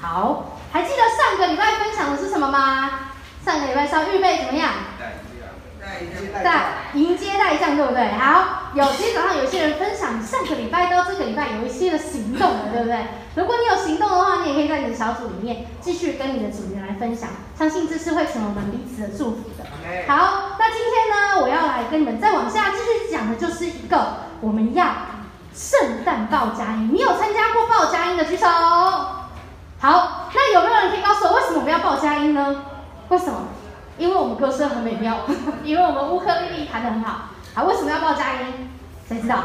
好，还记得上个礼拜分享的是什么吗？上个礼拜是要预备怎么样？带迎接带将，对不对？好，有今天早上有些人分享上个礼拜到这个礼拜有一些的行动了，对不对？如果你有行动的话，你也可以在你的小组里面继续跟你的组员来分享，相信这是会成为我们彼此的祝福的。好，那今天呢，我要来跟你们再往下继续讲的就是一个我们要圣诞报佳音。你有参加过报佳音的举手？好，那有没有人可以告诉我为什么我们要报佳音呢？为什么？因为我们歌声很美妙，因为我们乌克丽丽弹得很好。好，为什么要报佳音？谁知道？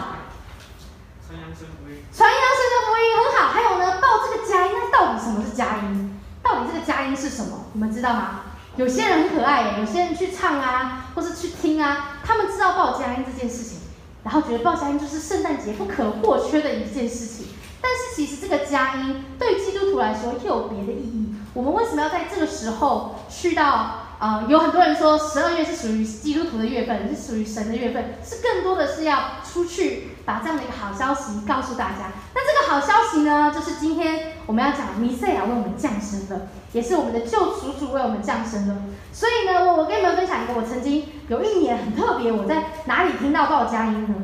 传扬神福音。传扬神的福音很好。还有呢，报这个佳音，那到底什么是佳音？到底这个佳音是什么？你们知道吗？有些人很可爱耶，有些人去唱啊，或是去听啊，他们知道报佳音这件事情，然后觉得报佳音就是圣诞节不可或缺的一件事情。但是其实这个佳音对基督徒来说又有别的意义。我们为什么要在这个时候去到？呃，有很多人说十二月是属于基督徒的月份，是属于神的月份，是更多的是要出去把这样的一个好消息告诉大家。那这个好消息呢，就是今天我们要讲弥赛亚为我们降生了，也是我们的救赎主为我们降生了。所以呢，我我跟你们分享一个，我曾经有一年很特别，我在哪里听到报佳音呢？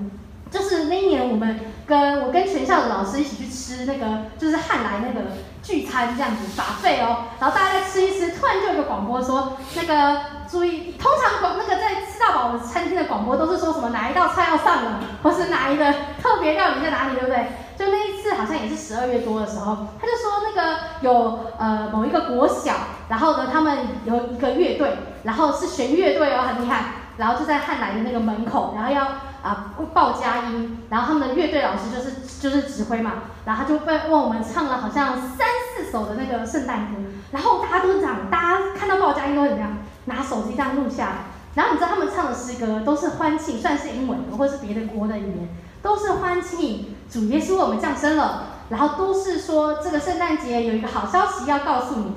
那一年我们跟我跟全校的老师一起去吃那个，就是汉来那个。聚餐这样子耍废哦，然后大家在吃一吃，突然就有个广播说，那个注意，通常广那个在吃到饱餐厅的广播都是说什么哪一道菜要上了，或是哪一个特别料理在哪里，对不对？就那一次好像也是十二月多的时候，他就说那个有呃某一个国小，然后呢他们有一个乐队，然后是弦乐队哦，很厉害。然后就在汉来的那个门口，然后要啊报佳音，然后他们的乐队老师就是就是指挥嘛，然后他就被问我们唱了好像三四首的那个圣诞歌，然后大家都这样，大家看到报佳音都会怎么样？拿手机这样录下来，然后你知道他们唱的诗歌都是欢庆，算是英文的或是别的国的语言，都是欢庆主耶稣为我们降生了，然后都是说这个圣诞节有一个好消息要告诉你们。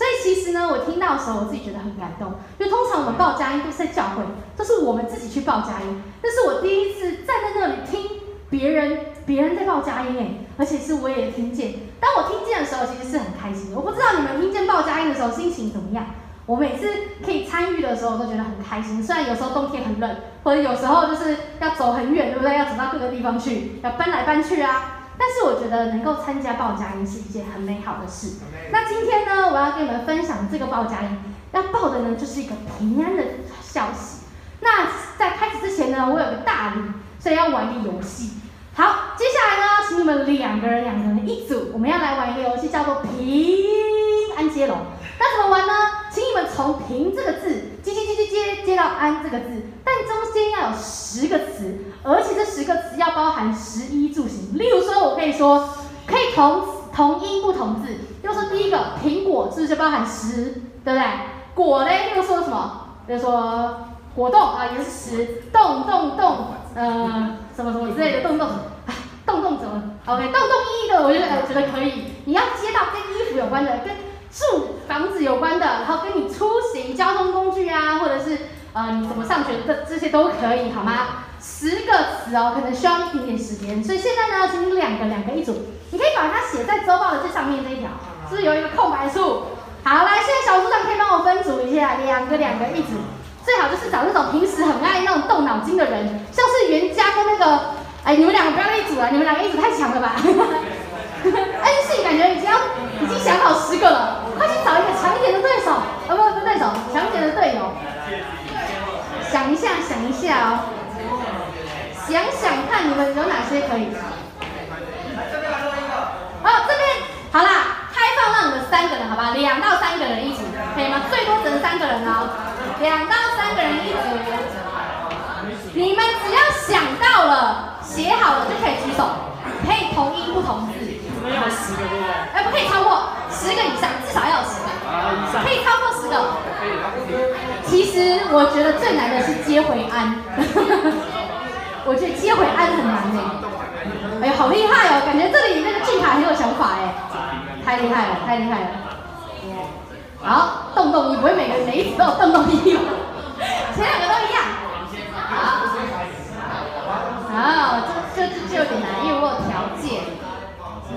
所以其实呢，我听到的时候，我自己觉得很感动。因为通常我们报佳音都是在教会，都是我们自己去报佳音。但是我第一次站在那里听别人别人在报佳音，哎，而且是我也听见。当我听见的时候，其实是很开心的。我不知道你们听见报佳音的时候心情怎么样？我每次可以参与的时候，都觉得很开心。虽然有时候冬天很冷，或者有时候就是要走很远，对不对？要走到各个地方去，要搬来搬去啊。但是我觉得能够参加报佳音是一件很美好的事。那今天呢，我要跟你们分享这个报佳音，要报的呢就是一个平安的消息。那在开始之前呢，我有个大礼，所以要玩一个游戏。好，接下来呢，请你们两个人两个人一组，我们要来玩一个游戏，叫做平安接龙。那怎么玩呢？请你们从“平”这个字接接到“安”这个字，但中间要有十个词，而且这十个词要包含食衣住行。例如说，我可以说可以同同音不同字。例如说，第一个苹果是不是就包含食，对不对？果嘞，又说什么？比如说果冻啊，也是食。动动动，呃，什么什么之类的动动，啊，动动怎么？OK，动动衣的，我觉得我觉得可以。你要接到跟衣服有关的，跟住房子有关的，然后跟你出行交通工具啊，或者是呃你怎么上学的这些都可以，好吗？十个词哦，可能需要一点点时间，所以现在呢，请你两个两个一组，你可以把它写在周报的最上面这一条，是不是有一个空白处？好，来，现在小组长可以帮我分组一下，两个两个一组，最好就是找那种平时很爱那种动脑筋的人，像是袁家跟那个，哎，你们两个不要一组了，你们两个一组太强了吧？安信感觉已经要已经想好十个了，快去找一个强一点的对手，啊不不对手，强一点的队友。想一下，想一下哦，想想看你们有哪些可以。好，这边好啦，开放让你们三个人，好吧，两到三个人一组，可以吗？最多只能三个人哦，两到三个人一组。你们只要想到了，写好了就可以举手，可以同音不同字。要十个对不对？哎，不可以超过十个以上，至少要有十个。可以超过十个。其实我觉得最难的是接回安。我觉得接回安很难呢。哎呀，好厉害哦！感觉这里那个俊凯很有想法哎，太厉害了，太厉害了。好，动动，你不会每个每一组都有动动一吧？前两个都一样。好。好，这这这就有点难，因为我有条件。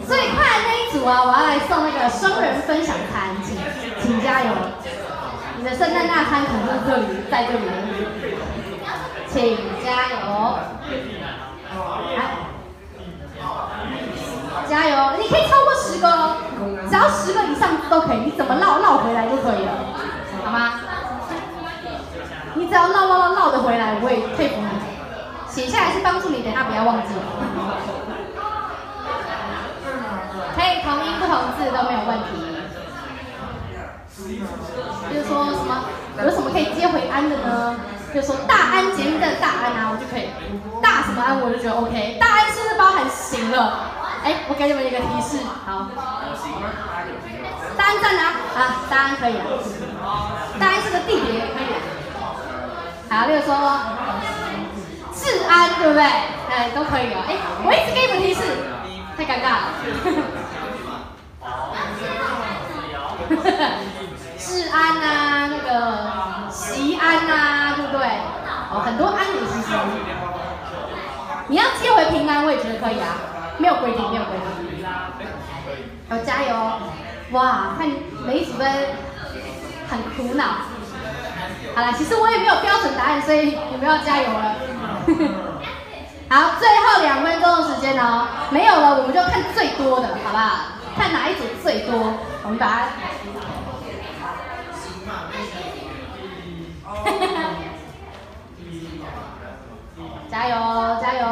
最快的那一组啊，我要来送那个双人分享餐，请请加油！你的圣诞大餐可能是这里，在这里，请加油！来，加油！你可以超过十个哦，只要十个以上都可以，你怎么绕绕回来就可以了，好吗？你只要绕绕绕绕的回来，我会佩服你。写下来是帮助你，等下不要忘记。可以同音不同字都没有问题。就是说什么有什么可以接回安的呢？就说大安捷运站大安啊，我就可以大什么安，我就觉得 OK。大安是不是包含行了？哎，我给你们一个提示，好。大安站啊，啊，大安可以啊。大安是个地点，可以。好，例如说治安，对不对？哎，都可以哦。哎，我一直给你们提示，太尴尬了。治安啊，那个西安啊，对哦，很多安的其实，你要接回平安，我也觉得可以啊，没有规定，没有规定。好，加油！哇，看每一组都很苦恼。好了，其实我也没有标准答案，所以你们要加油了。好，最后两分钟的时间哦，没有了，我们就看最多的，好不好？看哪一组最多，我们把它。加油，加油！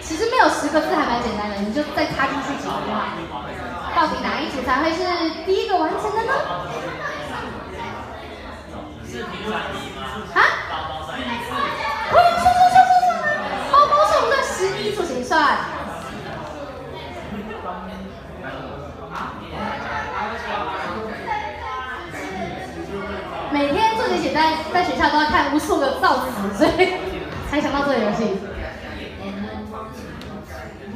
其实没有十个字还蛮简单的，你就再插进去几句话。到底哪一组才会是第一个完成的呢？啊？快算算算算算！包包是我们的十一组谁算。在，在学校都要看无数个造词，所以才想到这个游戏。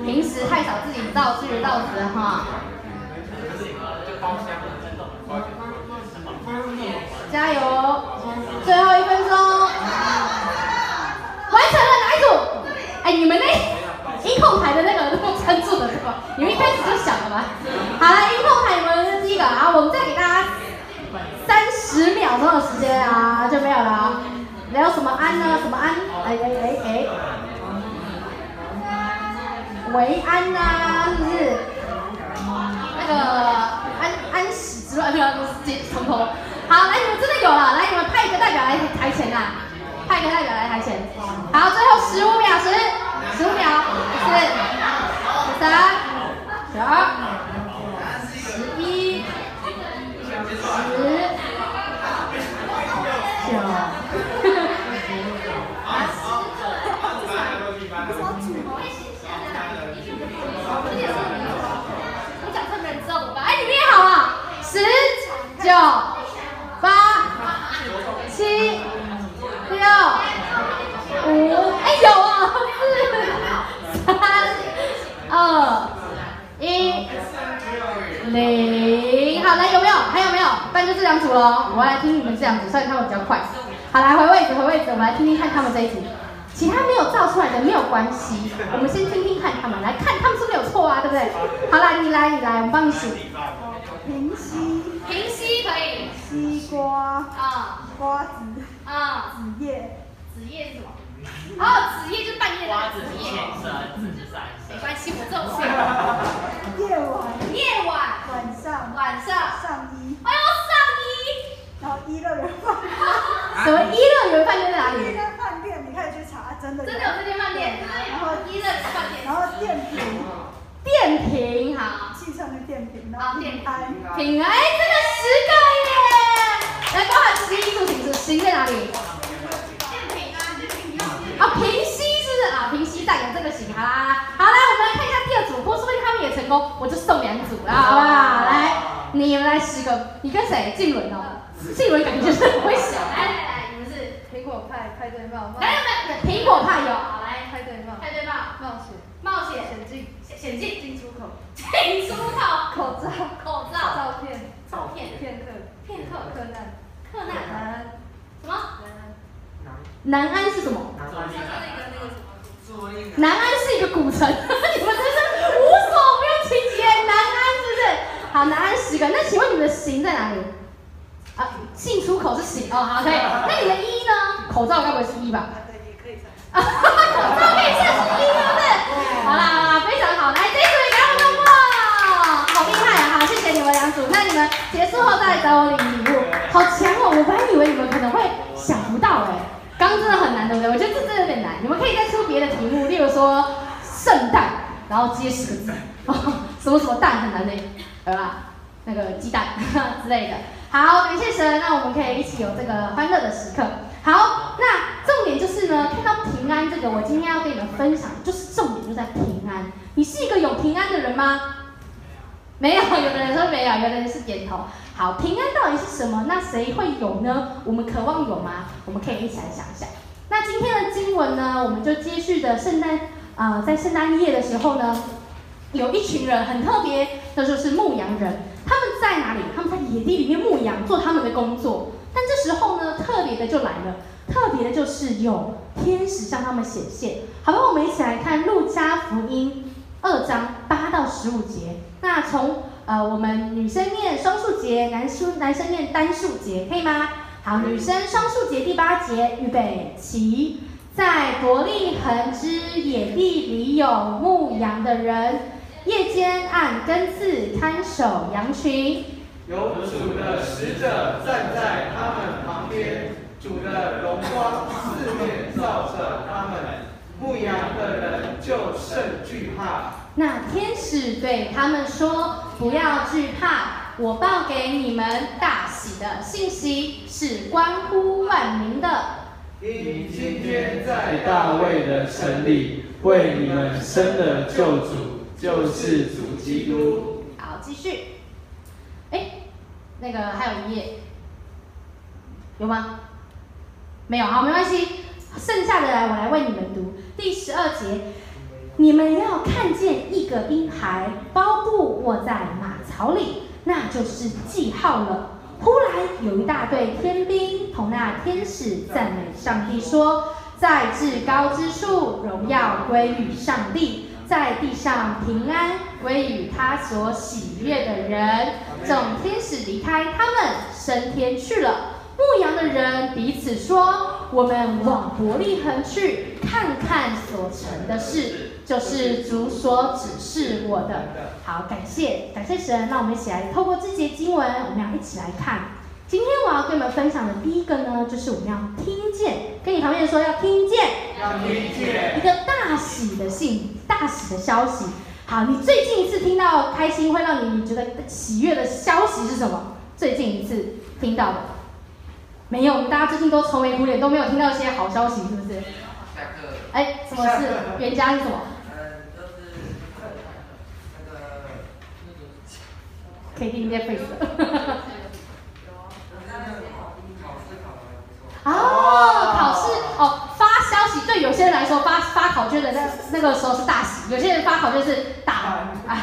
平时太少自己造自己造词哈。加油！最后一分钟，完成了哪一组？哎，你们那音控台的那个都撑住了是吧？你们一开始就想了吧？好了，音控台你们是第一个啊，我们再给。十秒钟的时间啊，就没有了。还有什么安呢？什么安？哎哎哎哎，维安呐，是不是？那个安安喜之乱，不要从头。好，来，你们真的有了，来，你们派一个代表来台前呐，派一个代表来台前。好，最后十五秒，十、十五秒，四、三、十二八、七、六、五，哎有啊，四、三、二、一、零。好，来有没有？还有没有？不然就这两组了。我这两组，所以他们比较快。好，来回位置，回位置，我们来听听看他们这一组。其他没有造出来的没有关系，我们先听听看他们，来看他们是不是有错啊？对不对？好来，你来，你来，我们帮你数。平西，平西可以。西瓜，啊，瓜子，啊，子叶，子叶是什么？哦，子叶就是半夜的子叶。没关系，我这种是。夜晚，夜晚，晚上，晚上，上一乐园饭。什么一乐园饭店在哪里？一间饭店，你可以去查，真的。真的有这间饭店。然后一乐园饭店。然后电瓶。电瓶好，汽车的电瓶，然后平安，平安，哎，这个十个耶！来，包含十一组形式，行在哪里？电瓶啊，电瓶啊，平息是不是啊？平息带有这个型，好啦，好啦，我们来看一下第二组，或说不定他们也成功，我就送两组啦，好不好？来，你们来十个，你跟谁？静伦哦，静伦感觉是不会想，来来来，你们是苹果派派对帽，来来来，苹果派有，好来，派对帽，派对帽，冒险，冒险，险境。险境。进出口，进出口，口罩，口罩，照片，照片，片刻，片刻，克难，克难，南。安，什么？南安，南安是什么？南安是一个古城，你们真是无所不用其极。南安是不是？好，南安十个，那请问你们的行在哪里？啊，进出口是行哦，好，可以。那你的一呢？口罩该不会是一吧？啊，口罩可以算是一，对不对？好啦好啦，非常好，来这组也给我们过，好厉害啊！好，谢谢你们两组。那你们结束后再来找我领礼物，好强哦！我本来以为你们可能会想不到哎，刚刚真的很难，对不对？我觉得这真的有点难，你们可以再出别的题目，例如说圣诞，然后接十个字，什么什么蛋很难的，对吧？那个鸡蛋 之类的。好，感谢神，那我们可以一起有这个欢乐的时刻。好，那重点就是呢，看到平安这个，我今天要跟你们分享，就是重点就在平安。你是一个有平安的人吗？没有，有的人说没有，有的人是点头。好，平安到底是什么？那谁会有呢？我们渴望有吗？我们可以一起来想一想。那今天的经文呢，我们就接续的圣诞、呃，在圣诞夜的时候呢，有一群人很特别，那就是牧羊人。在哪里？他们在野地里面牧羊，做他们的工作。但这时候呢，特别的就来了，特别的就是有天使向他们显现。好吧，我们一起来看《路加福音》二章八到十五节。那从呃，我们女生念双数节，男生男生念单数节，可以吗？好，女生双数节第八节，预备起，在伯利恒之野地里有牧羊的人。夜间按更次看守羊群，有主的使者站在他们旁边，主的荣光四面照着他们，牧羊的人就甚惧怕。那天使对他们说：“不要惧怕，我报给你们大喜的信息是关乎万民的。因今天在大卫的城里为你们生了救主。”就是主基督。好，继续。哎，那个还有一页，有吗？没有，好，没关系。剩下的来，我来为你们读第十二节。你们要看见一个婴孩包布卧在马槽里，那就是记号了。忽然有一大队天兵同那天使赞美上帝，说：在至高之处，荣耀归于上帝。在地上平安归于他所喜悦的人。众天使离开他们，升天去了。牧羊的人彼此说：“我们往伯利恒去，看看所成的事，就是主所指示我的。”好，感谢感谢神。那我们一起来透过这节经文，我们要一起来看。今天我要跟你们分享的第一个呢，就是我们要听见，跟你旁边说要听见，要听见一个大喜的信，大喜的消息。好，你最近一次听到开心会让你觉得喜悦的消息是什么？最近一次听到的？没有，大家最近都愁眉苦脸，都没有听到一些好消息，是不是？下课。哎，什么事？原家是什么？嗯，就是那个那个。可以听见 face。哦，考试哦，发消息对有些人来说发发考卷的那那个时候是大喜，有些人发考卷是大哎，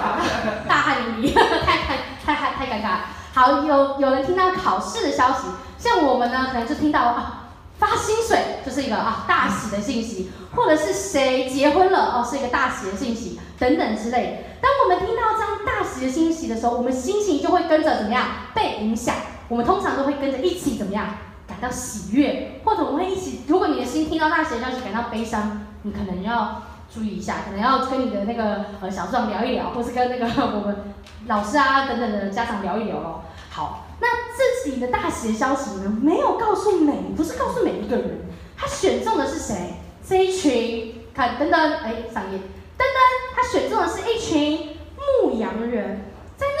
大汗淋漓，太太太太太尴尬。好，有有人听到考试的消息，像我们呢，可能就听到啊发薪水就是一个啊大喜的信息，或者是谁结婚了哦是一个大喜的信息等等之类的。当我们听到这样大喜的信息的时候，我们心情就会跟着怎么样被影响，我们通常都会跟着一起怎么样？感到喜悦，或者我们会一起。如果你的心听到那些消息感到悲伤，你可能要注意一下，可能要跟你的那个呃小组长聊一聊，或是跟那个我们老师啊等等的家长聊一聊哦。好，那自己的大喜的消息呢，没有告诉每，不是告诉每一个人，他选中的是谁？这一群，看，等等，哎，上页，噔噔，他选中的是一群牧羊人。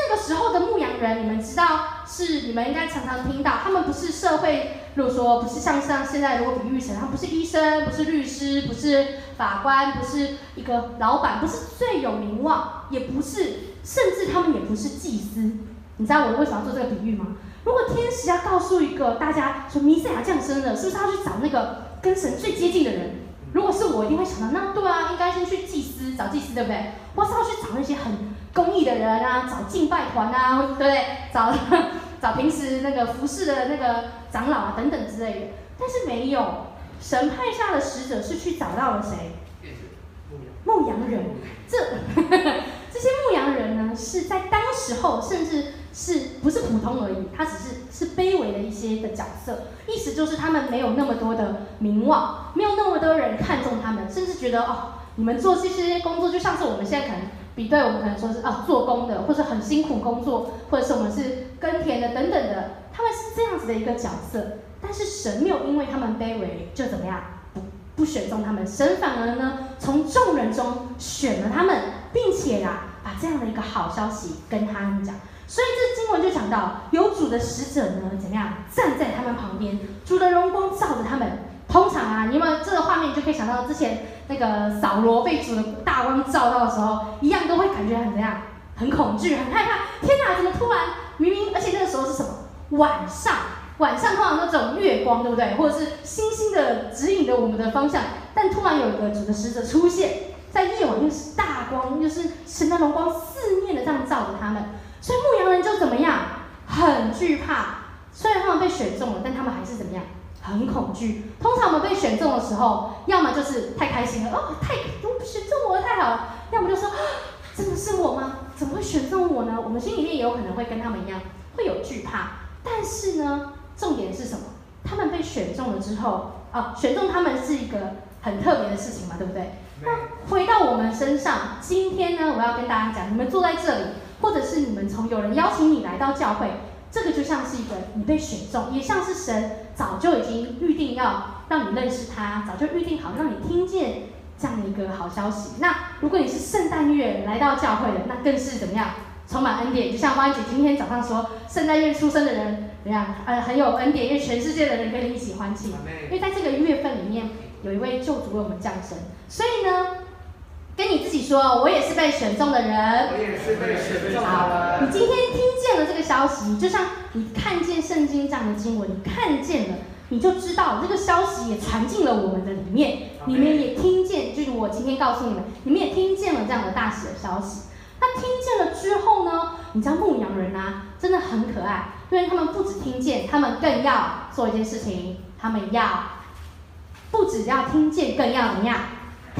那个时候的牧羊人，你们知道是你们应该常常听到，他们不是社会，如果说不是像像现在如果比喻成，他们不是医生，不是律师，不是法官，不是一个老板，不是最有名望，也不是，甚至他们也不是祭司。你知道我为什么要做这个比喻吗？如果天使要告诉一个大家说弥赛亚降生了，是不是要去找那个跟神最接近的人？如果是我，一定会想到，那对啊，应该先去祭司，找祭司，对不对？或是要去找那些很。公益的人啊，找敬拜团啊，对不对？找找平时那个服侍的那个长老啊，等等之类的。但是没有，神派下的使者是去找到了谁？牧羊人。这 这些牧羊人呢，是在当时候甚至是不是普通而已，他只是是卑微的一些的角色，意思就是他们没有那么多的名望，没有那么多人看重他们，甚至觉得哦，你们做这些工作就像是我们现在可能比对，我们可能说是啊做工的，或者很辛苦工作，或者是我们是耕田的等等的，他们是这样子的一个角色，但是神没有因为他们卑微就怎么样？不选中他们，神反而呢从众人中选了他们，并且呀把这样的一个好消息跟他们讲。所以这经文就讲到，有主的使者呢怎么样站在他们旁边，主的荣光照着他们。通常啊，你们这个画面就可以想到之前那个扫罗被主的大光照到的时候，一样都会感觉很怎样，很恐惧，很害怕。天哪，怎么突然明明，而且那个时候是什么晚上？晚上通常都这种月光，对不对？或者是星星的指引着我们的方向，但突然有一个主的使者出现在夜晚，又是大光，又是神的荣光四面的这样照着他们，所以牧羊人就怎么样？很惧怕。虽然他们被选中了，但他们还是怎么样？很恐惧。通常我们被选中的时候，要么就是太开心了，哦，太我选中我了，太好了；要么就说，啊真的是我吗？怎么会选中我呢？我们心里面也有可能会跟他们一样，会有惧怕。但是呢？重点是什么？他们被选中了之后，啊，选中他们是一个很特别的事情嘛，对不对？那回到我们身上，今天呢，我要跟大家讲，你们坐在这里，或者是你们从有人邀请你来到教会，这个就像是一个你被选中，也像是神早就已经预定要让你认识他，早就预定好让你听见这样的一个好消息。那如果你是圣诞月来到教会的，那更是怎么样？充满恩典，就像花姐今天早上说，圣诞月出生的人怎样？呃，很有恩典，因为全世界的人跟你一起欢庆。因为在这个月份里面，有一位救主为我们降生，所以呢，跟你自己说，我也是被选中的人。我也是被选中的人。你今天听见了这个消息，就像你看见圣经这样的经文，你看见了，你就知道这个消息也传进了我们的里面，你们也听见，就是我今天告诉你们，你们也听见了这样的大喜的消息。那听见了之后呢，你知道牧羊人啊，真的很可爱，因为他们不止听见，他们更要做一件事情，他们要不只要听见，更要怎么样？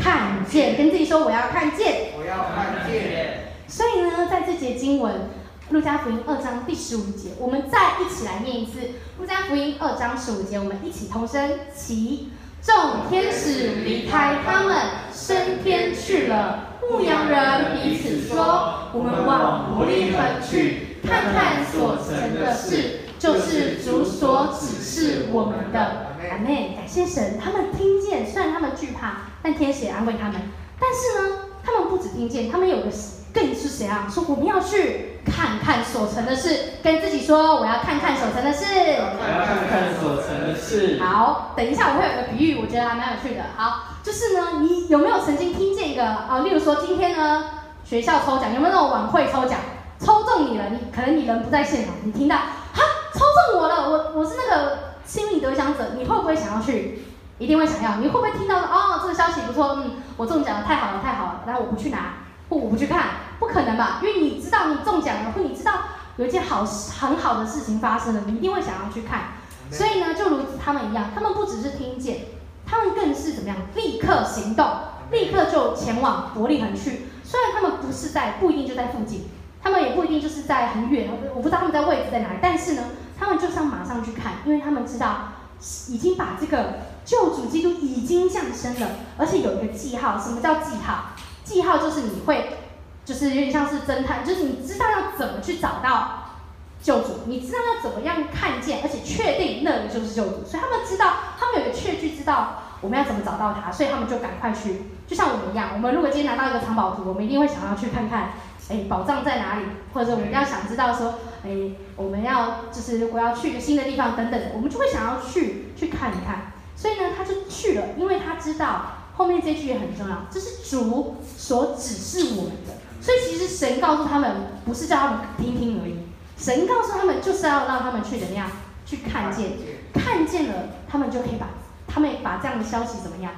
看见，跟自己说我要看见，我要看见。所以呢，在这节经文，路加福音二章第十五节，我们再一起来念一次。路加福音二章十五节，我们一起同声起。众天使离开他们，升天去了。牧羊人彼此说：“我们往伯利恒去，看看所成的事，就是主所指示我们的。”阿妹。感谢神，他们听见，虽然他们惧怕，但天使也安慰他们。但是呢，他们不止听见，他们有个更是谁啊？说我们要去看看所成的事，跟自己说：“我要看看所成的事。”我要看看所成的事。好，等一下我会有个比喻，我觉得还蛮有趣的。好。就是呢，你有没有曾经听见一个啊？例如说今天呢，学校抽奖，有没有那种晚会抽奖，抽中你了？你可能你人不在现场，你听到，哈，抽中我了，我我是那个幸运得奖者，你会不会想要去？一定会想要。你会不会听到哦，这个消息不错，嗯，我中奖了，太好了，太好了，然后我不去拿，不，我不去看，不可能吧？因为你知道你中奖了，或你知道有一件好很好的事情发生了，你一定会想要去看。所以呢，就如他们一样，他们不只是听见。他们更是怎么样？立刻行动，立刻就前往伯利恒去。虽然他们不是在，不一定就在附近，他们也不一定就是在很远，我不知道他们在位置在哪里。但是呢，他们就是要马上去看，因为他们知道已经把这个救主基督已经降生了，而且有一个记号。什么叫记号？记号就是你会，就是有点像是侦探，就是你知道要怎么去找到。救主，你知道要怎么样看见，而且确定那里就是救主，所以他们知道，他们有一个确据，知道我们要怎么找到他，所以他们就赶快去，就像我们一样，我们如果今天拿到一个藏宝图，我们一定会想要去看看，哎，宝藏在哪里，或者我们要想知道说，哎，我们要就是如果要去一个新的地方等等，我们就会想要去去看一看，所以呢，他就去了，因为他知道后面这句也很重要，这是主所指示我们的，所以其实神告诉他们，不是叫他们听听而已。神告诉他们，就是要让他们去怎么样？去看见，看见了，他们就可以把他们把这样的消息怎么样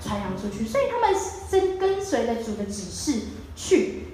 传扬出去。所以他们真跟随了主的指示去。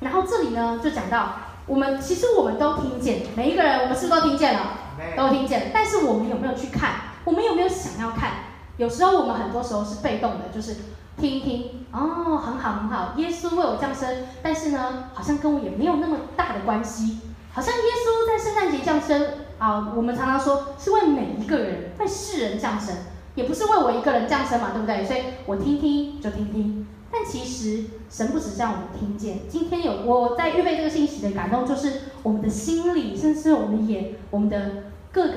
然后这里呢，就讲到我们其实我们都听见，每一个人我们是不是都听见了？都听见了。但是我们有没有去看？我们有没有想要看？有时候我们很多时候是被动的，就是听一听，哦，很好很好，耶稣为我降生，但是呢，好像跟我也没有那么大的关系，好像耶稣在圣诞节降生啊，我们常常说是为每一个人，为世人降生，也不是为我一个人降生嘛，对不对？所以我听听就听听，但其实神不只是让我们听见，今天有我在预备这个信息的感动，就是我们的心里，甚至我们的眼，我们的各个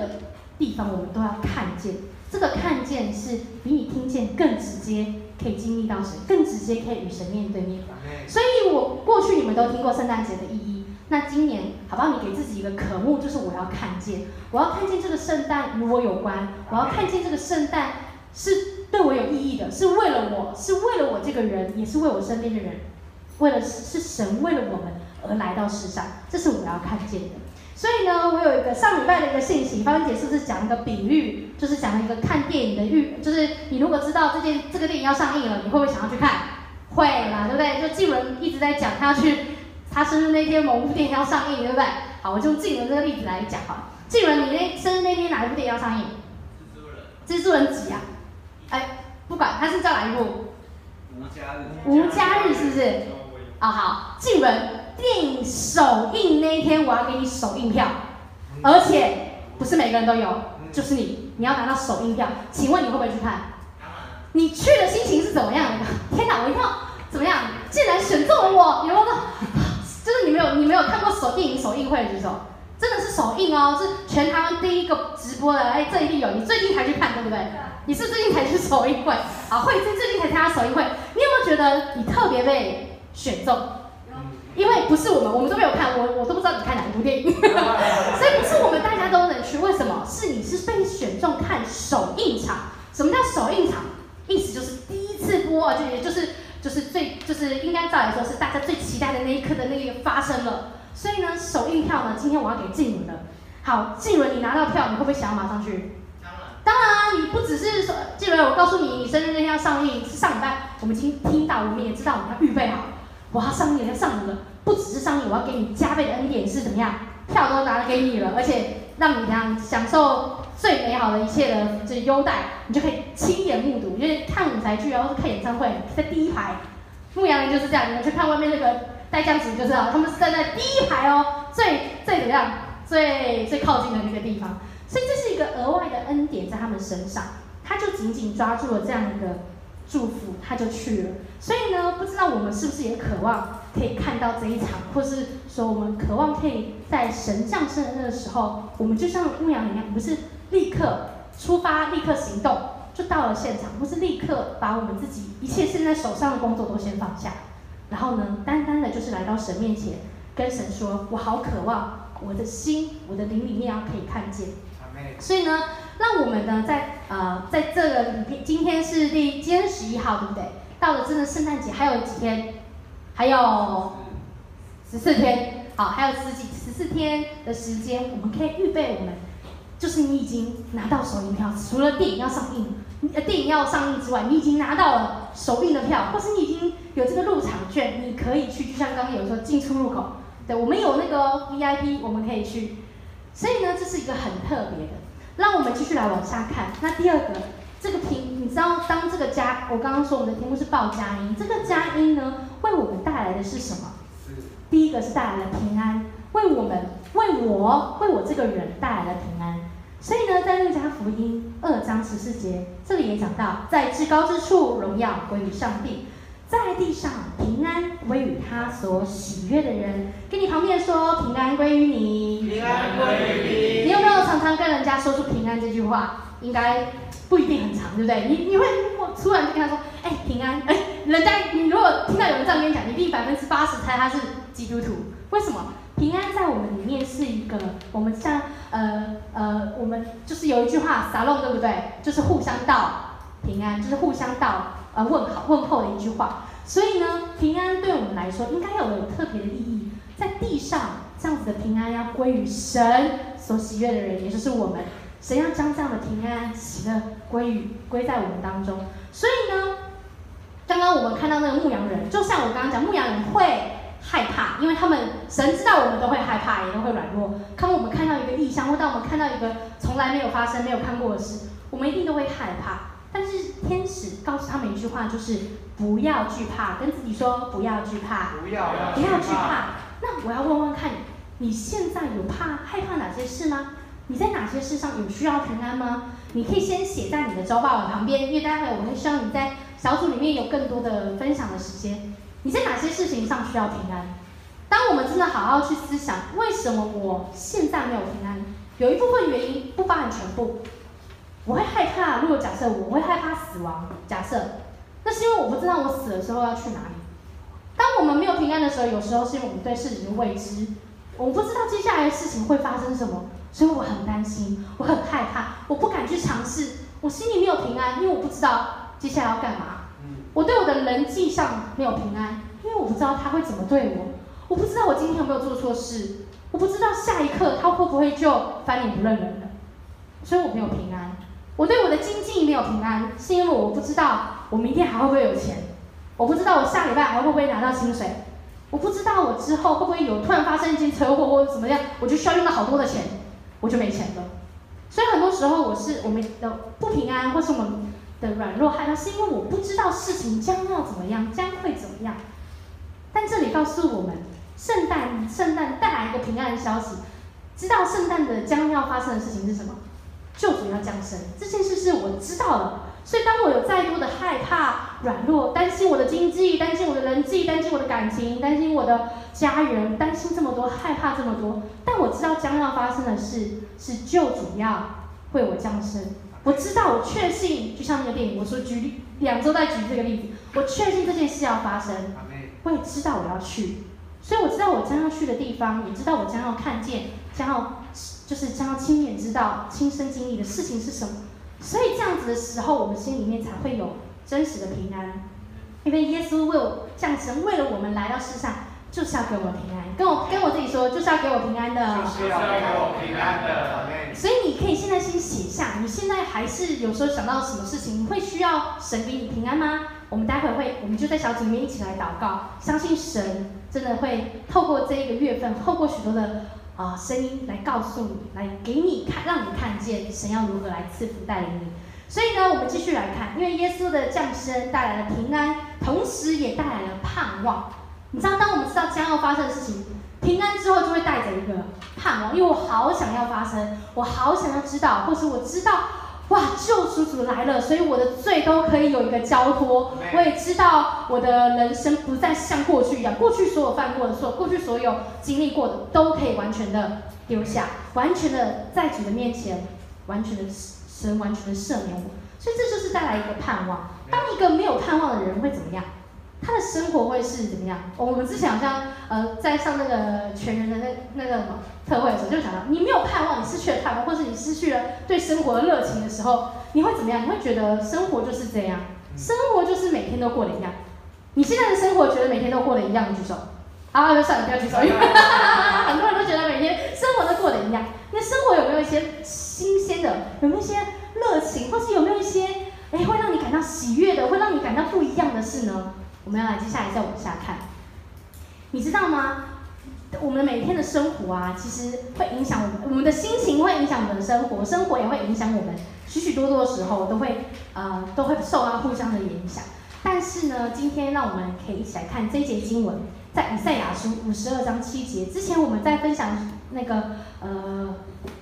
地方，我们都要看见。这个看见是比你听见更直接，可以经历到神，更直接可以与神面对面。所以，我过去你们都听过圣诞节的意义。那今年，好不好？你给自己一个渴慕，就是我要看见，我要看见这个圣诞与我有关，我要看见这个圣诞是对我有意义的，是为了我，是为了我这个人，也是为我身边的人，为了是是神为了我们而来到世上，这是我要看见的。所以呢，我有一个上礼拜的一个信息，芳芳姐是不是讲一个比喻，就是讲了一个看电影的预，就是你如果知道这件这个电影要上映了，你会不会想要去看？会啦，对不对？就静文一直在讲他要去，他生日那天某部电影要上映，对不对？好，我就用静文这个例子来讲哈。静文，你那生日那天哪一部电影要上映？蜘蛛人。蜘蛛人几啊？哎，不管，他是叫哪一部？无家日。无家日是不是？啊、哦、好，静文。电影首映那一天，我要给你首映票，而且不是每个人都有，就是你，你要拿到首映票。请问你会不会去看？你去的心情是怎么样的？天哪，我一跳，怎么样？竟然选中了我！有没有？就是你没有，你没有看过首电影首映会的举手，真哦，是全台湾第一个直播的。哎，这一定有，你最近才去看对不对？你是最近才去首映会？啊，慧珍最近才参加首映会，你有没有觉得你特别被选中？因为不是我们，我们都没有看，我我都不知道你看哪一部电影，所以不是我们大家都能去。为什么？是你是被选中看首映场。什么叫首映场？意思就是第一次播，就也就是就是最就是应该照理说是大家最期待的那一刻的那个发生了。所以呢，首映票呢，今天我要给静茹的。好，静文，你拿到票，你会不会想要马上去？当然。当然啊，你不只是说静文，我告诉你，你生日那天要上映，是上礼拜我们已经听到，我们也知道，我们要预备好。我要上映，要上映了，不只是上映，我要给你加倍的恩典是怎么样？票都拿了给你了，而且让你这样享受最美好的一切的这优待，你就可以亲眼目睹，就是看舞台剧啊，或是看演唱会，在第一排。牧羊人就是这样，你们去看外面那个带酱子就知道，他们是站在第一排哦，最最怎么样？最最靠近的那个地方。所以这是一个额外的恩典在他们身上，他就紧紧抓住了这样一个。祝福他就去了，所以呢，不知道我们是不是也渴望可以看到这一场，或是说我们渴望可以在神降生的时候，我们就像牧羊一样，不是立刻出发、立刻行动就到了现场，不是立刻把我们自己一切现在手上的工作都先放下，然后呢，单单的就是来到神面前，跟神说：“我好渴望我的心、我的灵里面要可以看见。”所以呢。让我们呢，在呃，在这个今天是第今天十一号，对不对？到了真的圣诞节还有几天？还有十四天，好，还有十几十四天的时间，我们可以预备我们，就是你已经拿到首映票，除了电影要上映，呃，电影要上映之外，你已经拿到了首映的票，或是你已经有这个入场券，你可以去，就像刚刚有说进出入口，对，我们有那个 VIP，我们可以去，所以呢，这是一个很特别的。让我们继续来往下看。那第二个，这个平，你知道，当这个加，我刚刚说我们的题目是报佳音，这个佳音呢，为我们带来的是什么？第一个是带来了平安，为我们，为我，为我这个人带来了平安。所以呢，在路加福音二章十四节，这里也讲到，在至高之处荣耀归于上帝，在地上平安归于他所喜悦的人。跟你旁边说，平安归于你。平安归于你。你有没有常常跟人家说出平安这句话？应该不一定很长，对不对？你你会突然就跟他说，哎，平安，哎，人家你如果听到有人这样跟你讲，你必百分之八十猜他是基督徒。为什么？平安在我们里面是一个，我们像呃呃，我们就是有一句话，撒弄对不对？就是互相道平安，就是互相道。呃，问好问候的一句话，所以呢，平安对我们来说应该要有特别的意义。在地上这样子的平安要归于神所喜悦的人，也就是我们。神要将这样的平安喜乐归于归在我们当中。所以呢，刚刚我们看到那个牧羊人，就像我刚刚讲，牧羊人会害怕，因为他们神知道我们都会害怕，也都会软弱。当我们看到一个异象，或当我们看到一个从来没有发生、没有看过的事，我们一定都会害怕。但是天使告诉他们一句话，就是不要惧怕，跟自己说不要惧怕，不要不要惧怕。那我要问问看，你现在有怕害怕哪些事吗？你在哪些事上有需要平安吗？你可以先写在你的周报旁边，因为待会我会希望你在小组里面有更多的分享的时间。你在哪些事情上需要平安？当我们真的好好去思想，为什么我现在没有平安？有一部分原因不包含全部。我会害怕，如果假设我会害怕死亡，假设，那是因为我不知道我死的时候要去哪里。当我们没有平安的时候，有时候是因为我们对事情的未知，我不知道接下来的事情会发生什么，所以我很担心，我很害怕，我不敢去尝试，我心里没有平安，因为我不知道接下来要干嘛。我对我的人际上没有平安，因为我不知道他会怎么对我。我不知道我今天有没有做错事，我不知道下一刻他会不会就翻脸不认人了，所以我没有平安。我对我的经济没有平安，是因为我不知道我明天还会不会有钱，我不知道我下礼拜还会不会拿到薪水，我不知道我之后会不会有突然发生一件车祸或者怎么样，我就需要用到好多的钱，我就没钱了。所以很多时候我是我们的不平安，或是我们的软弱害怕，是因为我不知道事情将要怎么样，将会怎么样。但这里告诉我们，圣诞圣诞带来一个平安的消息，知道圣诞的将要发生的事情是什么？救主要降生，这件事是我知道的。所以当我有再多的害怕、软弱、担心我的经济、担心我的人际、担心我的感情、担心我的家人、担心这么多、害怕这么多，但我知道将要发生的事是救主要为我降生。我知道，我确信，就像那个电影，我说举两周再举这个例子，我确信这件事要发生。我也知道我要去，所以我知道我将要去的地方，也知道我将要看见，将要就是将要亲眼知道、亲身经历的事情是什么。所以这样子的时候，我们心里面才会有真实的平安，因为耶稣为我降生，为了我们来到世上。就是要给我平安，跟我跟我自己说，就是要给我平安的。就是要给我平安的。所以你可以现在先写下，你现在还是有时候想到什么事情，你会需要神给你平安吗？我们待会会，我们就在小组里面一起来祷告，相信神真的会透过这一个月份，透过许多的啊、声音来告诉你，来给你看，让你看见神要如何来赐福带领你。所以呢，我们继续来看，因为耶稣的降生带来了平安，同时也带来了盼望。你知道，当我们知道将要发生的事情，平安之后就会带着一个盼望，因为我好想要发生，我好想要知道，或是我知道，哇，救赎主来了，所以我的罪都可以有一个交托。我也知道我的人生不再像过去一样，过去所有犯过的错，过去所有经历过的都可以完全的丢下，完全的在主的面前，完全的神完全的赦免我。所以这就是带来一个盼望。当一个没有盼望的人会怎么样？他的生活会是怎么样？我们之前好像呃在上那个全人的那那个什么特会的时候，就想到你没有盼望，你失去了盼望，或是你失去了对生活的热情的时候，你会怎么样？你会觉得生活就是这样，生活就是每天都过得一样。你现在的生活觉得每天都过得一样，举手。啊，算了，不要举手，因为 很多人都觉得每天生活都过得一样。那生活有没有一些新鲜的？有没有一些热情，或是有没有一些哎会让你感到喜悦的，会让你感到不一样的事呢？我们要来接下来再往下看，你知道吗？我们每天的生活啊，其实会影响我们，我们的心情会影响我们的生活，生活也会影响我们，许许多多的时候都会呃都会受到互相的影响。但是呢，今天让我们可以一起来看这一节经文，在以赛亚书五十二章七节。之前我们在分享那个呃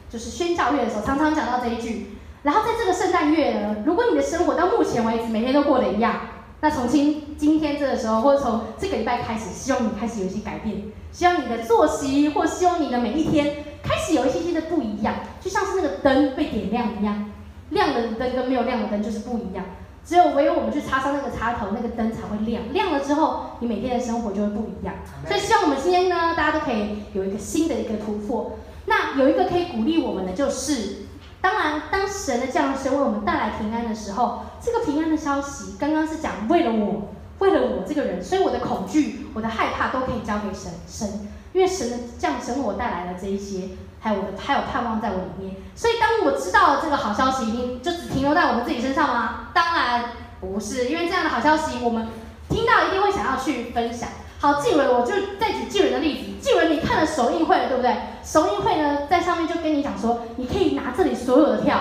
就是宣教月的时候，常常讲到这一句。然后在这个圣诞月呢，如果你的生活到目前为止每天都过得一样。那从今今天这个时候，或者从这个礼拜开始，希望你开始有一些改变，希望你的作息，或希望你的每一天开始有一些些的不一样，就像是那个灯被点亮一样，亮的灯跟没有亮的灯就是不一样。只有唯有我们去插上那个插头，那个灯才会亮。亮了之后，你每天的生活就会不一样。所以希望我们今天呢，大家都可以有一个新的一个突破。那有一个可以鼓励我们的就是。当然，当神的降生为我们带来平安的时候，这个平安的消息，刚刚是讲为了我，为了我这个人，所以我的恐惧、我的害怕都可以交给神。神，因为神的降生为我带来了这一些，还有我的，还有盼望在我里面。所以，当我知道这个好消息，一定就只停留在我们自己身上吗？当然不是，因为这样的好消息，我们听到一定会想要去分享。好，静文，我就再举静文的例子。静文，你看了首映会了，对不对？首映会呢，在上面就跟你讲说，你可以拿这里所有的票，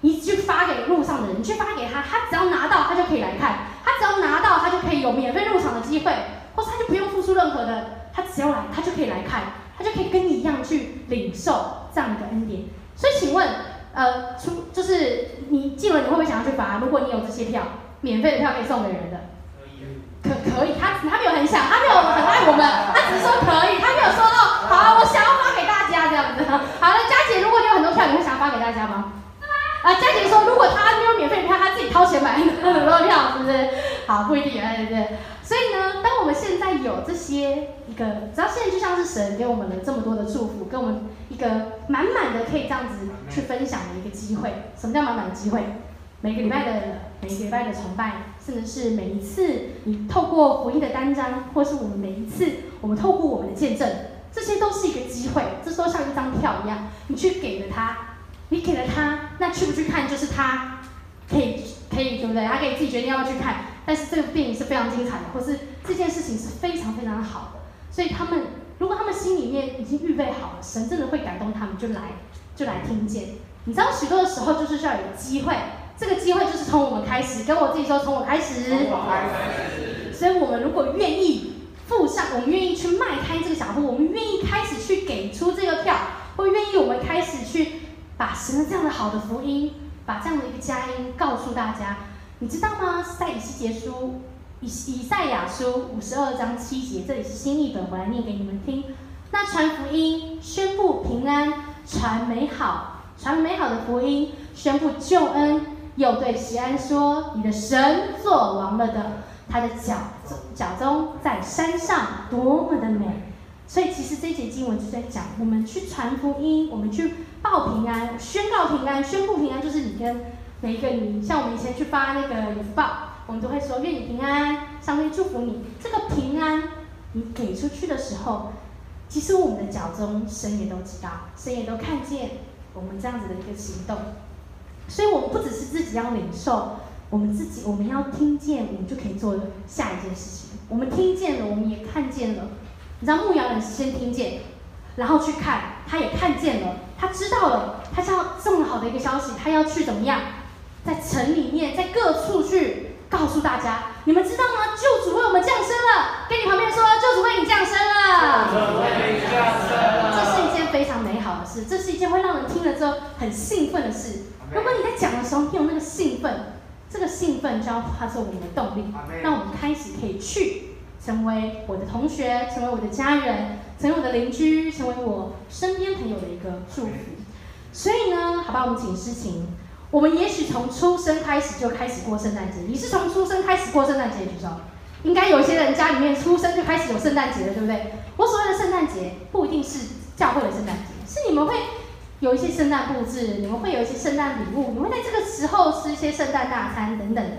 你去发给路上的人，你去发给他，他只要拿到，他就可以来看，他只要拿到，他就可以有免费入场的机会，或是他就不用付出任何的，他只要来，他就可以来看，他就可以跟你一样去领受这样一个恩典。所以请问，呃，出就是你进了，你会不会想要去发？如果你有这些票，免费的票可以送给人的，可可以，他他没有很想，他没有很爱我们，他只是说可以，他没有说到，好，我想要发给大家这样子。好了，佳姐，如果你有很多票，你会想要发给大家吗？啊，佳姐说，如果他没有免费票，他自己掏钱买很多票，是不是？好，不一定，对对对。所以呢，当我们现在有这些一个，只要现在就像是神给我们了这么多的祝福，给我们一个满满的可以这样子去分享的一个机会。什么叫满满的机会？每个礼拜的每个礼拜的崇拜，甚至是每一次你透过福音的单张，或是我们每一次我们透过我们的见证，这些都是一个机会，这都像一张票一样，你去给了他。你给了他，那去不去看就是他可以可以对不对？他可以自己决定要不要去看。但是这个电影是非常精彩的，或是这件事情是非常非常好的。所以他们如果他们心里面已经预备好了，神真的会感动他们，就来就来听见。你知道许多的时候就是需要有机会，这个机会就是从我们开始。跟我自己说，从我开始。所以我们如果愿意付上，我们愿意去迈开这个小步，我们愿意开始去给出这个票，或愿意我们开始去。把神的这样的好的福音，把这样的一个佳音告诉大家，你知道吗？在以西结书以以赛亚书五十二章七节，这里是新译本，我来念给你们听。那传福音、宣布平安、传美好、传美好的福音、宣布救恩，又对西安说：“你的神作王了的，他的脚脚踪在山上，多么的美。”所以其实这节经文就在讲，我们去传福音，我们去。报平安，宣告平安，宣布平安，就是你跟每一个你，像我们以前去发那个有报，我们都会说愿你平安，上帝祝福你。这个平安，你给出去的时候，其实我们的脚踪，神也都知道，神也都看见我们这样子的一个行动。所以，我们不只是自己要领受，我们自己我们要听见，我们就可以做下一件事情。我们听见了，我们也看见了。你知道牧羊人是先听见，然后去看，他也看见了。他知道了，他要这么好的一个消息，他要去怎么样，在城里面，在各处去告诉大家，你们知道吗？救主为我们降生了，跟你旁边说，救主为你降生了。救主为你降生了。这是一件非常美好的事，这是一件会让人听了之后很兴奋的事。如果你在讲的时候，你有那个兴奋，这个兴奋就要化作我们的动力，让我们开始可以去成为我的同学，成为我的家人。成为我的邻居，成为我身边朋友的一个祝福。所以呢，好吧，我们请诗晴。我们也许从出生开始就开始过圣诞节。你是从出生开始过圣诞节举手？应该有些人家里面出生就开始有圣诞节了，对不对？我所谓的圣诞节不一定是教会的圣诞节，是你们会有一些圣诞布置，你们会有一些圣诞礼物，你会在这个时候吃一些圣诞大餐等等的。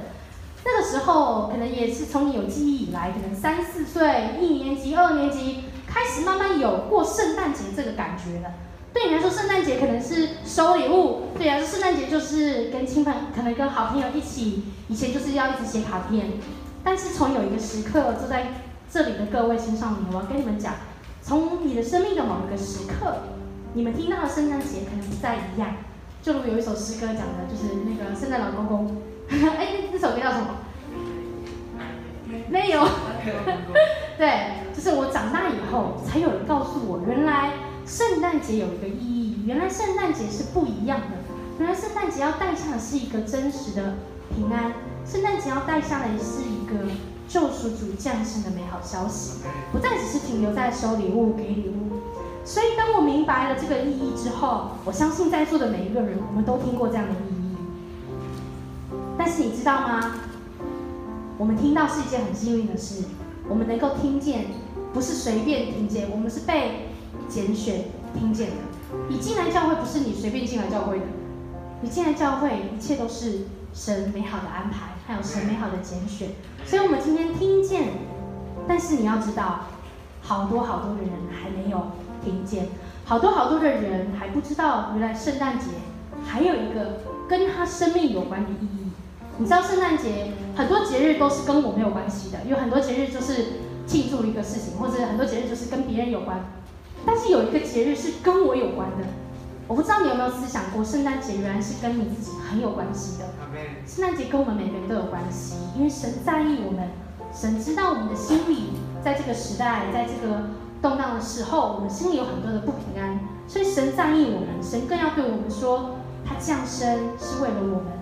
那个时候可能也是从你有记忆以来，可能三四岁、一年级、二年级。开始慢慢有过圣诞节这个感觉了。对你来说，圣诞节可能是收礼物；对呀，圣诞节就是跟亲朋，可能跟好朋友一起。以前就是要一直写卡片。但是从有一个时刻，坐在这里的各位青少年，我要跟你们讲，从你的生命的某一个时刻，你们听到的圣诞节可能不再一样。就如有一首诗歌讲的，就是那个圣诞老公公。哎，那首歌叫什么？没有。对。就是我长大以后，才有人告诉我，原来圣诞节有一个意义，原来圣诞节是不一样的，原来圣诞节要带上的是一个真实的平安，圣诞节要带上的是一个救赎主降生的美好消息，不再只是停留在收礼物、给礼物。所以当我明白了这个意义之后，我相信在座的每一个人，我们都听过这样的意义。但是你知道吗？我们听到是一件很幸运的事，我们能够听见。不是随便听见，我们是被拣选听见的。你进来教会不是你随便进来教会的，你进来教会一切都是神美好的安排，还有神美好的拣选。所以，我们今天听见，但是你要知道，好多好多的人还没有听见，好多好多的人还不知道，原来圣诞节还有一个跟他生命有关的意义。你知道，圣诞节很多节日都是跟我没有关系的，有很多节日就是。庆祝一个事情，或者很多节日就是跟别人有关，但是有一个节日是跟我有关的。我不知道你有没有思想过，圣诞节原来是跟你自己很有关系的。圣诞节跟我们每个人都有关系，因为神在意我们，神知道我们的心里，在这个时代，在这个动荡的时候，我们心里有很多的不平安，所以神在意我们，神更要对我们说，他降生是为了我们，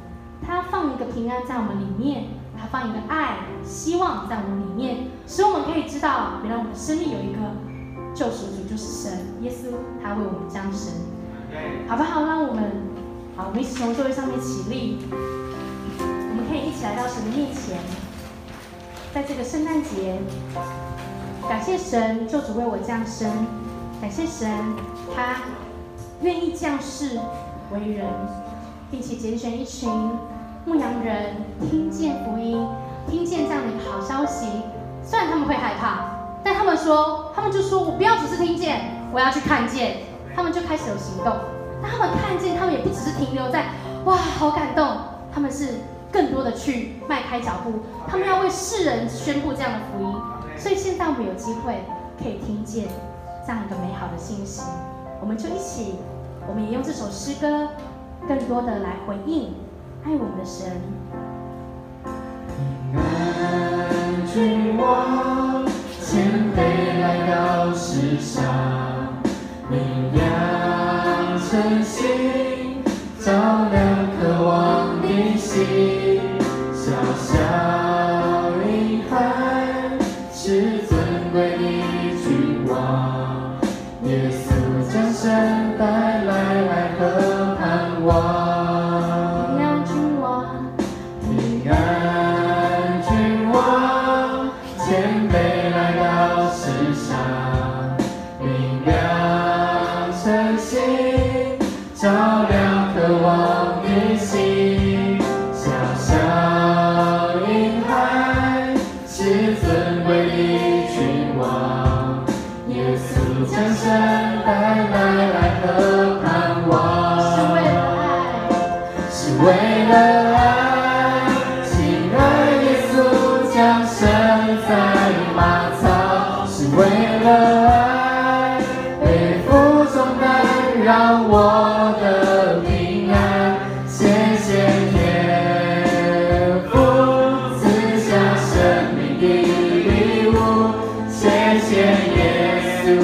他要放一个平安在我们里面，他放一个爱、希望在我们里面，使我们可以知道，原来我们的生命有一个救赎主，就是神耶稣，他为我们降生。好不好？让我们，好，我们一起从座位上面起立。我们可以一起来到神的面前，在这个圣诞节，感谢神，救主为我降生，感谢神，他愿意降世为人，并且拣选一群牧羊人，听见福音，听见这样的一个好消息。虽然他们会害怕，但他们说，他们就说我不要只是听见，我要去看见。他们就开始有行动，当他们看见，他们也不只是停留在哇，好感动，他们是更多的去迈开脚步，他们要为世人宣布这样的福音。所以现在我们有机会可以听见这样一个美好的信息，我们就一起，我们也用这首诗歌，更多的来回应爱我们的神。安君王，谦卑来到世上。明亮晨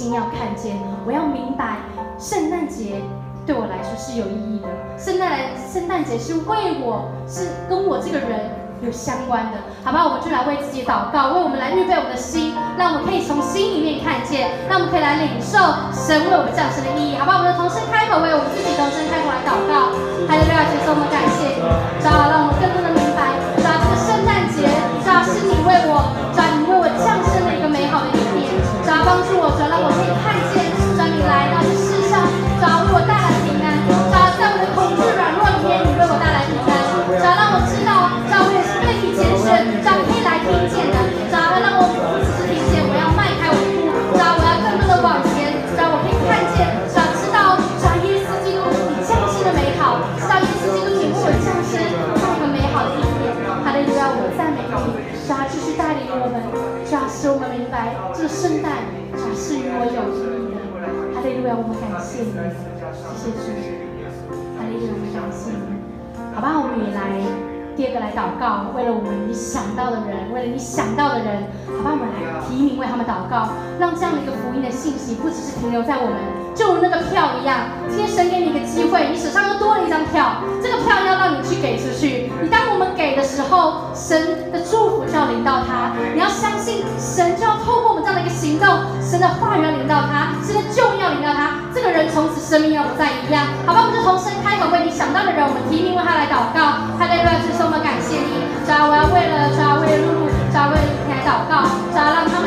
心要看见，我要明白，圣诞节对我来说是有意义的。圣诞，圣诞节是为我，是跟我这个人有相关的，好吧？我们就来为自己祷告，为我们来预备我们的心，让我们可以从心里面看见，让我们可以来领受神为我们降生的意义，好吧？我们的同声开口为我们自己同声开口来祷告，还有六二结束，我们感谢你，主啊，让我们更多的明白，主啊，这个圣诞节，主啊，是你为我，帮助我，主要让我可以看见，第二个来祷告，为了我们你想到的人，为了你想到的人，好吧，我们来提名为他们祷告，让这样的一个福音的信息不只是停留在我们，就如那个票一样。今天神给你一个机会，你手上又多了一张票，这个票要让你去给出去。你当我们给的时候，神的祝福就要临到他。你要相信，神就要透过我们这样的一个行动，神的话语要临到他，神的救恩要临到他，这个人从此生命要不再一样。好吧，我们就同声开口为你想到的人，我们提名为他来祷告。哈利路亚，主，我们感谢你，主啊，我要为了主啊，为露露，主啊，为了你来祷告，主啊，让他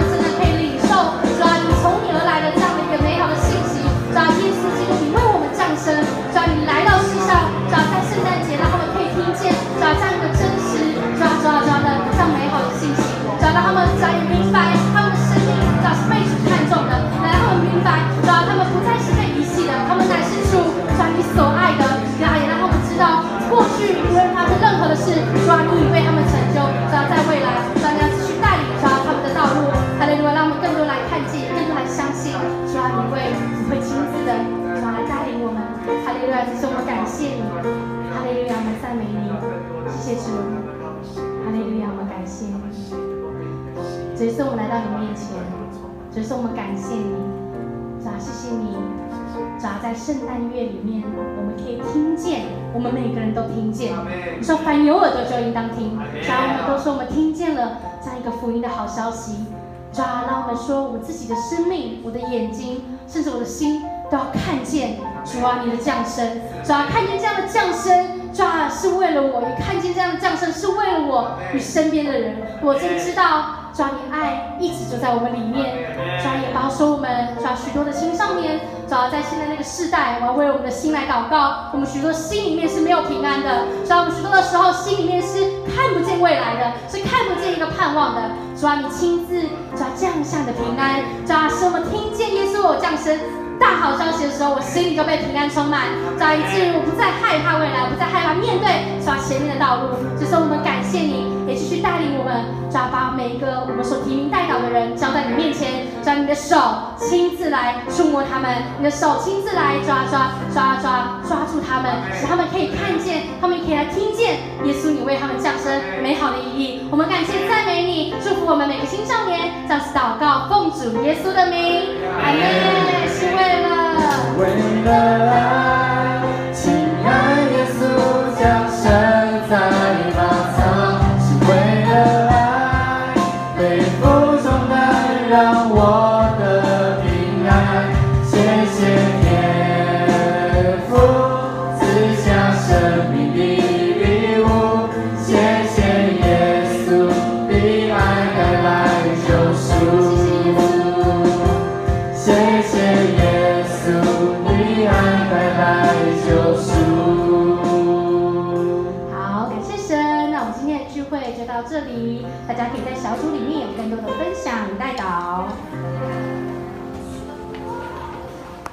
说凡有耳朵就应当听，主啊，我们都说我们听见了这样一个福音的好消息，主啊，让我们说我们自己的生命，我的眼睛，甚至我的心都要看见，主啊，你的降生，主啊，看见这样的降生。主啊，是为了我，也看见这样的降生是为了我与身边的人。我真知道，主啊，你爱一直就在我们里面。主啊，也保守我们。主啊，许多的青少年，主啊，在现在那个世代，我要为我们的心来祷告。我们许多心里面是没有平安的。主啊，我们许多的时候心里面是看不见未来的，是看不见一个盼望的。主啊，你亲自，主啊，降下的平安。主啊，使我们听见耶稣有降生。大好消息的时候，我心里就被平安充满，早以至于我不再害怕未来，不再害怕面对走前面的道路。这时候我们感谢你，也继续带领我们，抓把每一个我们所提名代祷的人交在你面前，将你的手亲自来触摸他们，你的手亲自来抓抓抓抓抓住他们，使他们可以看见，他们可以来听见耶稣你为他们降生美好的意义。我们感谢赞美你，祝福我们每个青少年，这样子祷告，奉主耶稣的名，阿门。是为了，为了爱，亲爱耶稣降生在小组里面有更多的分享与代祷。